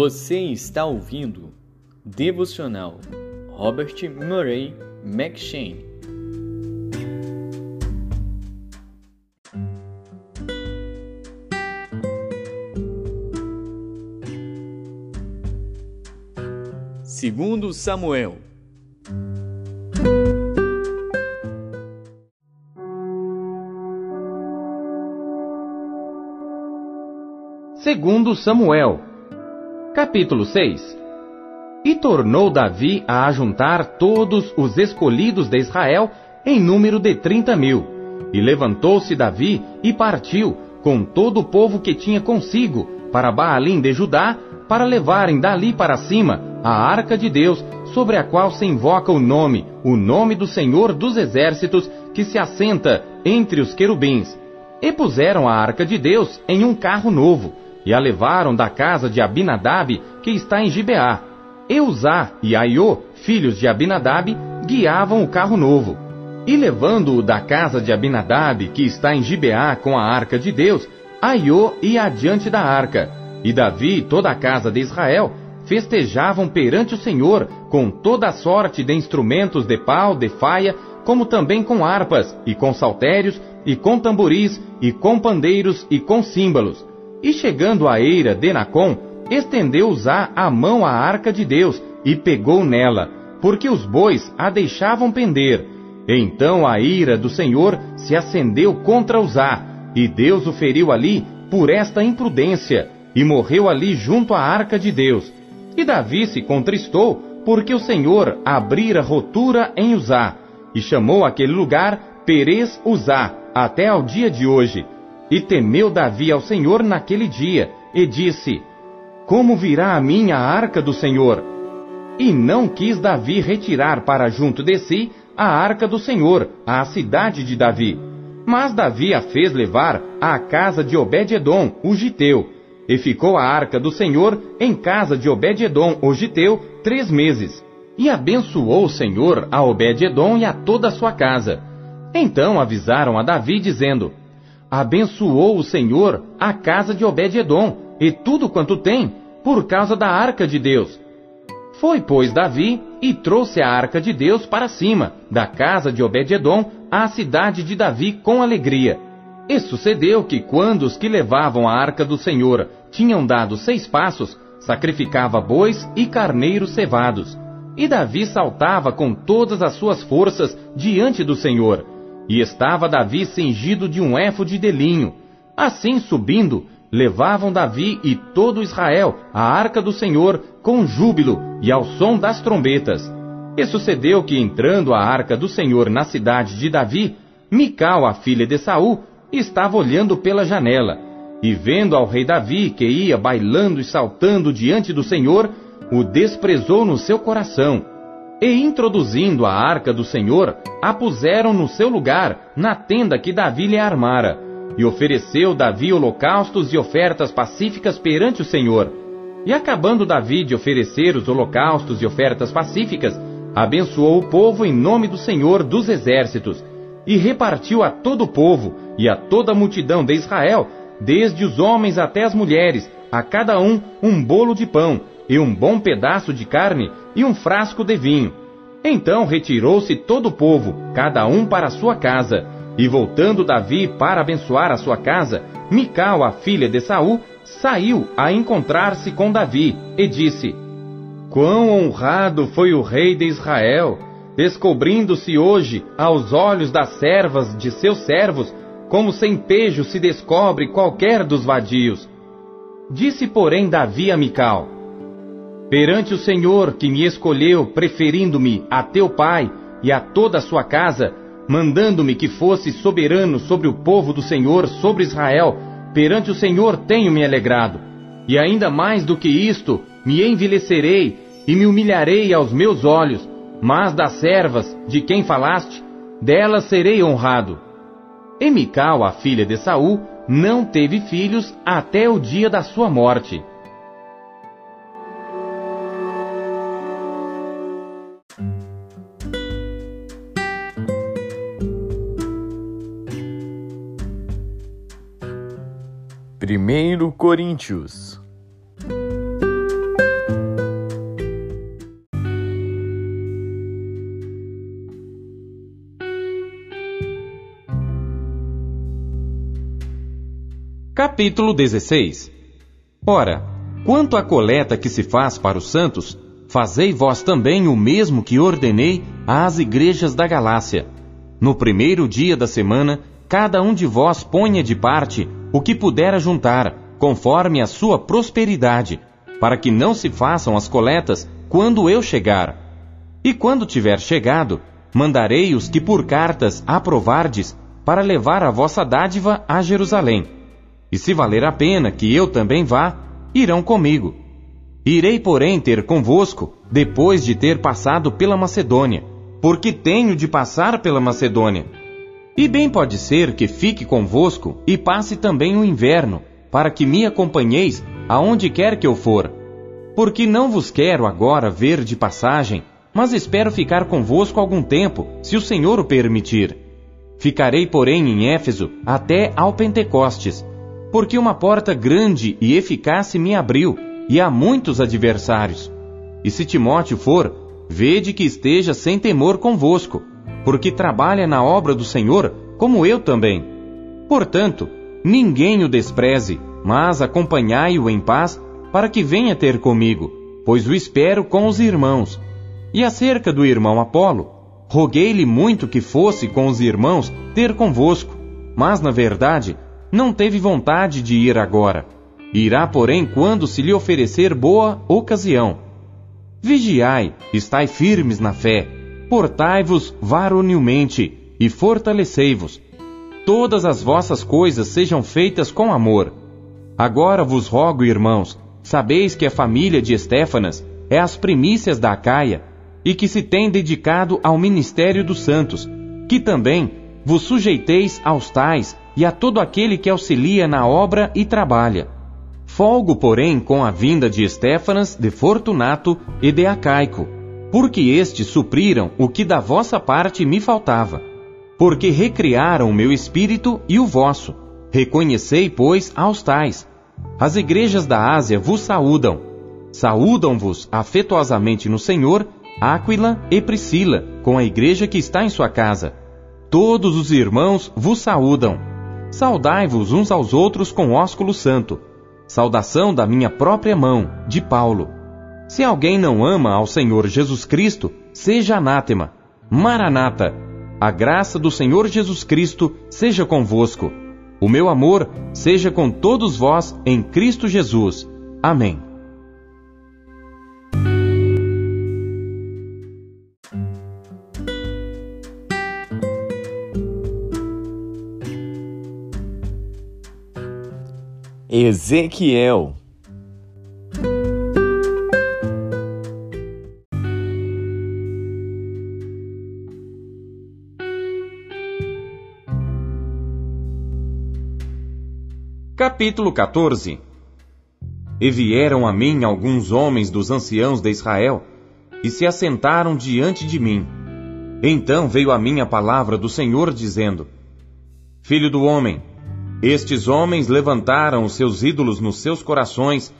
Você está ouvindo Devocional Robert Murray McShane. Segundo Samuel Segundo Samuel, capítulo 6 E tornou Davi a ajuntar todos os escolhidos de Israel em número de trinta mil. E levantou-se Davi e partiu com todo o povo que tinha consigo para Baalim de Judá, para levarem dali para cima a arca de Deus, sobre a qual se invoca o nome, o nome do Senhor dos Exércitos, que se assenta entre os querubins. E puseram a arca de Deus em um carro novo e a levaram da casa de Abinadab, que está em Gibeá. Eusá e Aiô, filhos de Abinadab, guiavam o carro novo. E levando-o da casa de Abinadab, que está em Gibeá, com a arca de Deus, Aiô ia adiante da arca. E Davi e toda a casa de Israel festejavam perante o Senhor com toda a sorte de instrumentos de pau, de faia, como também com harpas, e com saltérios, e com tamboris, e com pandeiros, e com símbolos. E chegando à eira de Nacon, estendeu Uzá a mão à arca de Deus e pegou nela, porque os bois a deixavam pender. Então a ira do Senhor se acendeu contra Uzá, e Deus o feriu ali por esta imprudência, e morreu ali junto à arca de Deus. E Davi se contristou, porque o Senhor abrira rotura em Uzá, e chamou aquele lugar Perez Uzá, até ao dia de hoje. E temeu Davi ao Senhor naquele dia, e disse: Como virá a mim a arca do Senhor? E não quis Davi retirar para junto de si a arca do Senhor, à cidade de Davi. Mas Davi a fez levar à casa de Obed-edom, o giteu, e ficou a arca do Senhor em casa de Obed-edom, o giteu, três meses. E abençoou o Senhor a Obed-edom e a toda a sua casa. Então avisaram a Davi, dizendo: abençoou o Senhor a casa de Obed-edom e tudo quanto tem, por causa da arca de Deus. Foi, pois, Davi e trouxe a arca de Deus para cima, da casa de Obed-edom, à cidade de Davi com alegria. E sucedeu que quando os que levavam a arca do Senhor tinham dado seis passos, sacrificava bois e carneiros cevados. E Davi saltava com todas as suas forças diante do Senhor, e estava Davi cingido de um éfode de linho. Assim, subindo, levavam Davi e todo Israel a arca do Senhor com júbilo e ao som das trombetas. E sucedeu que, entrando a arca do Senhor na cidade de Davi, Mical, a filha de Saul, estava olhando pela janela, e vendo ao rei Davi, que ia bailando e saltando diante do Senhor, o desprezou no seu coração e introduzindo a arca do Senhor, a puseram no seu lugar, na tenda que Davi lhe armara. E ofereceu Davi holocaustos e ofertas pacíficas perante o Senhor. E acabando Davi de oferecer os holocaustos e ofertas pacíficas, abençoou o povo em nome do Senhor dos exércitos, e repartiu a todo o povo e a toda a multidão de Israel, desde os homens até as mulheres, a cada um um bolo de pão, e um bom pedaço de carne e um frasco de vinho. Então retirou-se todo o povo, cada um para sua casa. E voltando Davi para abençoar a sua casa, Mical, a filha de Saul, saiu a encontrar-se com Davi e disse: Quão honrado foi o rei de Israel, descobrindo-se hoje aos olhos das servas de seus servos, como sem pejo se descobre qualquer dos vadios. Disse, porém, Davi a Mical: Perante o Senhor que me escolheu, preferindo-me a teu pai e a toda a sua casa, mandando-me que fosse soberano sobre o povo do Senhor, sobre Israel, perante o Senhor tenho me alegrado. E ainda mais do que isto, me envelhecerei e me humilharei aos meus olhos, mas das servas de quem falaste, delas serei honrado. E a filha de Saul, não teve filhos até o dia da sua morte. 1 Coríntios. Capítulo 16 Ora, quanto à coleta que se faz para os santos, fazei vós também o mesmo que ordenei às igrejas da Galácia. No primeiro dia da semana, cada um de vós ponha de parte o que puder juntar, conforme a sua prosperidade, para que não se façam as coletas quando eu chegar. E quando tiver chegado, mandarei os que por cartas aprovardes para levar a vossa dádiva a Jerusalém. E se valer a pena que eu também vá, irão comigo. Irei, porém, ter convosco depois de ter passado pela Macedônia, porque tenho de passar pela Macedônia. E bem pode ser que fique convosco e passe também o inverno, para que me acompanheis aonde quer que eu for. Porque não vos quero agora ver de passagem, mas espero ficar convosco algum tempo, se o Senhor o permitir. Ficarei, porém, em Éfeso até ao Pentecostes, porque uma porta grande e eficaz me abriu, e há muitos adversários. E se Timóteo for, vede que esteja sem temor convosco, porque trabalha na obra do Senhor, como eu também. Portanto, ninguém o despreze, mas acompanhai-o em paz, para que venha ter comigo, pois o espero com os irmãos. E acerca do irmão Apolo, roguei-lhe muito que fosse com os irmãos ter convosco, mas na verdade não teve vontade de ir agora. Irá, porém, quando se lhe oferecer boa ocasião. Vigiai, estai firmes na fé, portai-vos varonilmente e fortalecei-vos. Todas as vossas coisas sejam feitas com amor. Agora vos rogo, irmãos, sabeis que a família de Estéfanas é as primícias da Acaia e que se tem dedicado ao ministério dos santos, que também vos sujeiteis aos tais e a todo aquele que auxilia na obra e trabalha. Folgo, porém, com a vinda de Estéfanas, de Fortunato e de Acaico, porque estes supriram o que da vossa parte me faltava. Porque recriaram o meu espírito e o vosso. Reconhecei, pois, aos tais. As igrejas da Ásia vos saúdam. Saúdam-vos afetuosamente no Senhor Áquila e Priscila, com a igreja que está em sua casa. Todos os irmãos vos saúdam. Saudai-vos uns aos outros com ósculo santo. Saudação da minha própria mão, de Paulo. Se alguém não ama ao Senhor Jesus Cristo, seja anátema. Maranata. A graça do Senhor Jesus Cristo seja convosco. O meu amor seja com todos vós em Cristo Jesus. Amém. Ezequiel. Capítulo 14 E vieram a mim alguns homens dos anciãos de Israel, e se assentaram diante de mim. Então veio a mim a palavra do Senhor, dizendo: Filho do homem, estes homens levantaram os seus ídolos nos seus corações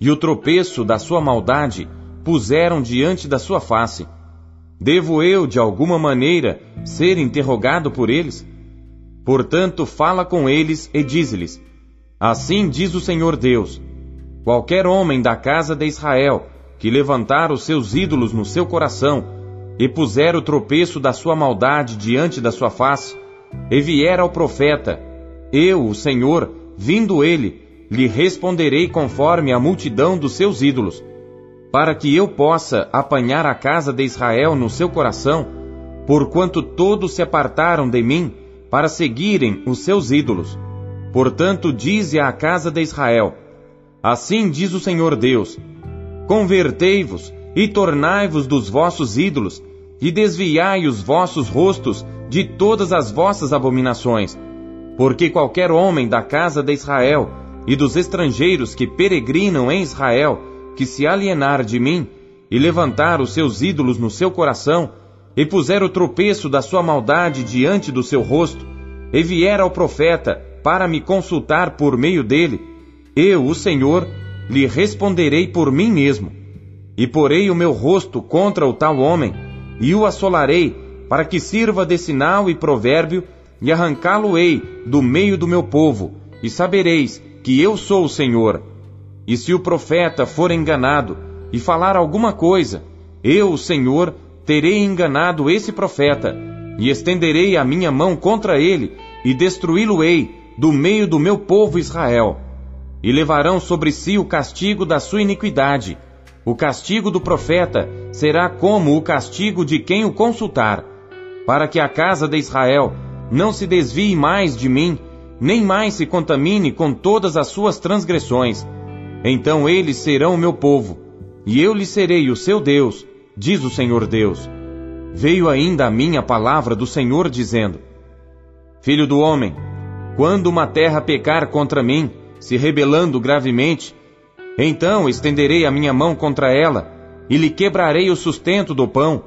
e o tropeço da sua maldade puseram diante da sua face. Devo eu, de alguma maneira, ser interrogado por eles? Portanto, fala com eles e diz-lhes: Assim diz o Senhor Deus: Qualquer homem da casa de Israel que levantar os seus ídolos no seu coração e puser o tropeço da sua maldade diante da sua face, e vier ao profeta, eu, o Senhor, vindo ele, lhe responderei conforme a multidão dos seus ídolos, para que eu possa apanhar a casa de Israel no seu coração, porquanto todos se apartaram de mim para seguirem os seus ídolos. Portanto, dize à casa de Israel: Assim diz o Senhor Deus: Convertei-vos e tornai-vos dos vossos ídolos, e desviai os vossos rostos de todas as vossas abominações. Porque qualquer homem da casa de Israel e dos estrangeiros que peregrinam em Israel, que se alienar de mim e levantar os seus ídolos no seu coração, e puser o tropeço da sua maldade diante do seu rosto, e vier ao profeta para me consultar por meio dele, eu, o Senhor, lhe responderei por mim mesmo, e porei o meu rosto contra o tal homem, e o assolarei, para que sirva de sinal e provérbio e arrancá-lo-ei do meio do meu povo, e sabereis que eu sou o Senhor. E se o profeta for enganado e falar alguma coisa, eu, o Senhor, terei enganado esse profeta, e estenderei a minha mão contra ele, e destruí-lo-ei do meio do meu povo Israel. E levarão sobre si o castigo da sua iniquidade. O castigo do profeta será como o castigo de quem o consultar, para que a casa de Israel não se desvie mais de mim, nem mais se contamine com todas as suas transgressões. Então eles serão o meu povo, e eu lhes serei o seu Deus, diz o Senhor Deus. Veio ainda a mim a palavra do Senhor dizendo: Filho do homem, quando uma terra pecar contra mim, se rebelando gravemente, então estenderei a minha mão contra ela, e lhe quebrarei o sustento do pão,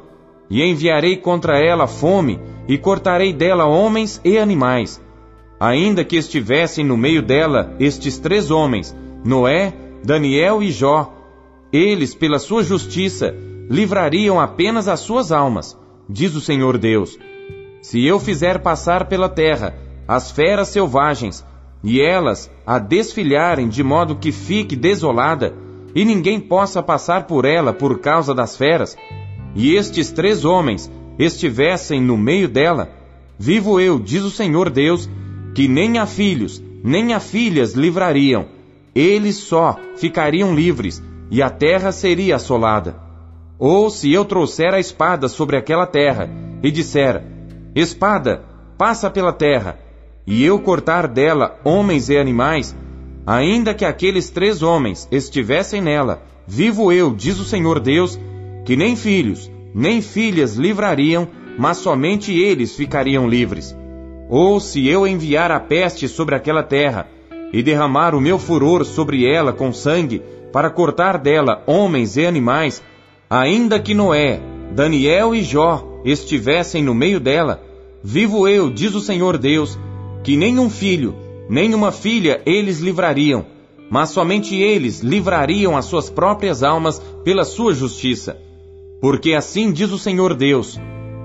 e enviarei contra ela fome, e cortarei dela homens e animais. Ainda que estivessem no meio dela estes três homens, Noé, Daniel e Jó, eles, pela sua justiça, livrariam apenas as suas almas, diz o Senhor Deus. Se eu fizer passar pela terra as feras selvagens, e elas a desfilharem de modo que fique desolada, e ninguém possa passar por ela por causa das feras, e estes três homens estivessem no meio dela, vivo eu, diz o Senhor Deus, que nem a filhos, nem a filhas livrariam, eles só ficariam livres, e a terra seria assolada. Ou se eu trouxer a espada sobre aquela terra, e disser: Espada, passa pela terra, e eu cortar dela homens e animais, ainda que aqueles três homens estivessem nela, vivo eu, diz o Senhor Deus, que nem filhos, nem filhas livrariam, mas somente eles ficariam livres. Ou se eu enviar a peste sobre aquela terra, e derramar o meu furor sobre ela com sangue, para cortar dela homens e animais, ainda que Noé, Daniel e Jó estivessem no meio dela, vivo eu, diz o Senhor Deus, que nem um filho, nem uma filha eles livrariam, mas somente eles livrariam as suas próprias almas pela sua justiça. Porque assim diz o Senhor Deus: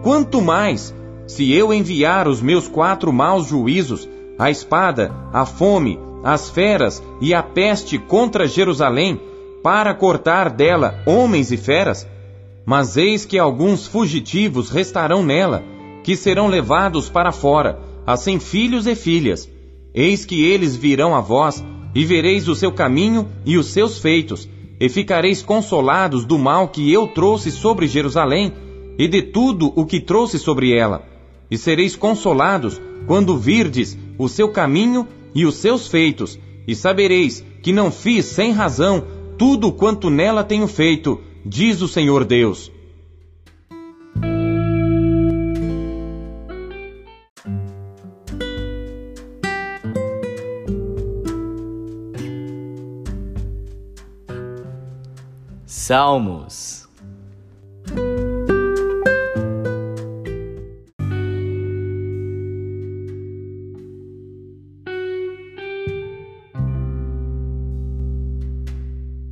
quanto mais, se eu enviar os meus quatro maus juízos, a espada, a fome, as feras e a peste contra Jerusalém, para cortar dela homens e feras? Mas eis que alguns fugitivos restarão nela, que serão levados para fora, assim filhos e filhas. Eis que eles virão a vós, e vereis o seu caminho e os seus feitos, e ficareis consolados do mal que eu trouxe sobre Jerusalém, e de tudo o que trouxe sobre ela. E sereis consolados quando virdes o seu caminho e os seus feitos, e sabereis que não fiz sem razão tudo quanto nela tenho feito, diz o Senhor Deus. Salmos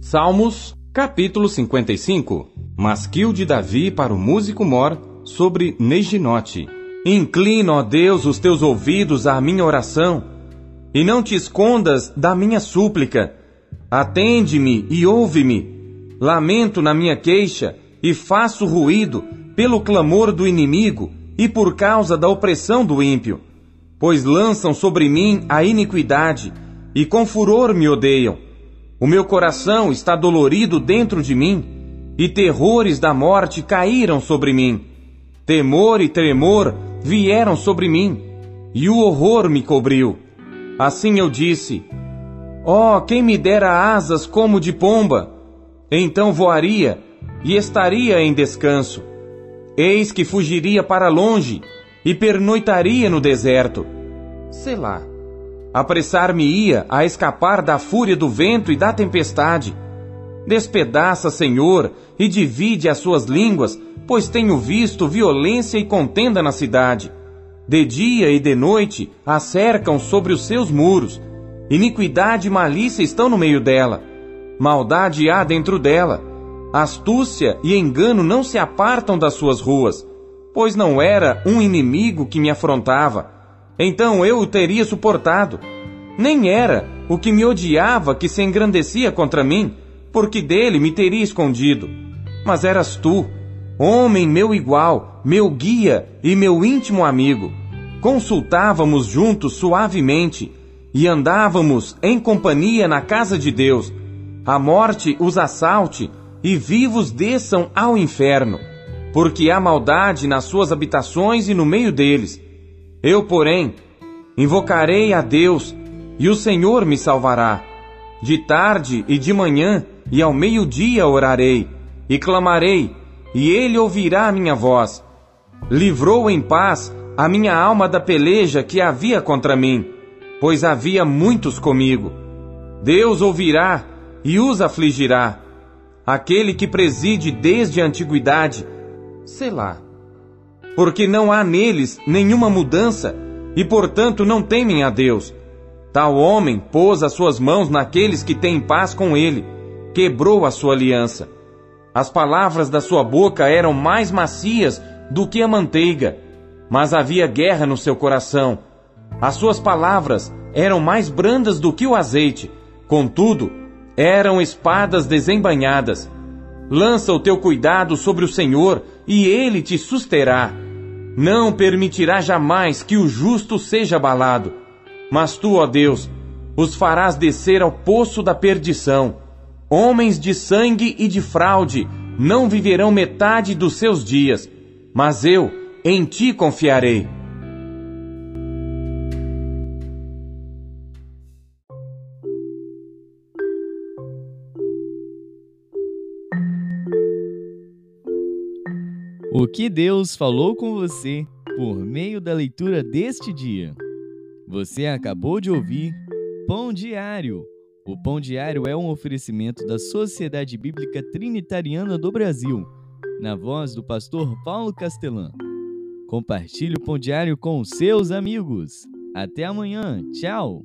Salmos, capítulo 55. Masquil de Davi para o músico mor sobre Neginote. Inclina, ó Deus, os teus ouvidos à minha oração, e não te escondas da minha súplica. Atende-me e ouve-me. Lamento na minha queixa e faço ruído pelo clamor do inimigo e por causa da opressão do ímpio. Pois lançam sobre mim a iniquidade e com furor me odeiam o meu coração está dolorido dentro de mim, e terrores da morte caíram sobre mim. Temor e tremor vieram sobre mim, e o horror me cobriu. Assim eu disse: Oh, quem me dera asas como de pomba! Então voaria e estaria em descanso. Eis que fugiria para longe e pernoitaria no deserto. Sei lá. Apressar-me-ia a escapar da fúria do vento e da tempestade. Despedaça, Senhor, e divide as suas línguas, pois tenho visto violência e contenda na cidade. De dia e de noite a cercam sobre os seus muros. Iniquidade e malícia estão no meio dela. Maldade há dentro dela. Astúcia e engano não se apartam das suas ruas, pois não era um inimigo que me afrontava então eu o teria suportado. Nem era o que me odiava que se engrandecia contra mim, porque dele me teria escondido. Mas eras tu, homem meu igual, meu guia e meu íntimo amigo. Consultávamos juntos suavemente e andávamos em companhia na casa de Deus. A morte os assalte e vivos desçam ao inferno, porque há maldade nas suas habitações e no meio deles. Eu, porém, invocarei a Deus e o Senhor me salvará. De tarde e de manhã e ao meio-dia orarei e clamarei, e ele ouvirá a minha voz. Livrou em paz a minha alma da peleja que havia contra mim, pois havia muitos comigo. Deus ouvirá e os afligirá. Aquele que preside desde a antiguidade, lá. Porque não há neles nenhuma mudança e, portanto, não temem a Deus. Tal homem pôs as suas mãos naqueles que têm paz com ele, quebrou a sua aliança. As palavras da sua boca eram mais macias do que a manteiga, mas havia guerra no seu coração. As suas palavras eram mais brandas do que o azeite, contudo, eram espadas desembanhadas. Lança o teu cuidado sobre o Senhor e ele te susterá. Não permitirá jamais que o justo seja abalado. Mas tu, ó Deus, os farás descer ao poço da perdição. Homens de sangue e de fraude não viverão metade dos seus dias, mas eu em ti confiarei. O que Deus falou com você por meio da leitura deste dia? Você acabou de ouvir Pão Diário. O Pão Diário é um oferecimento da Sociedade Bíblica Trinitariana do Brasil, na voz do pastor Paulo Castelã. Compartilhe o Pão Diário com seus amigos. Até amanhã. Tchau.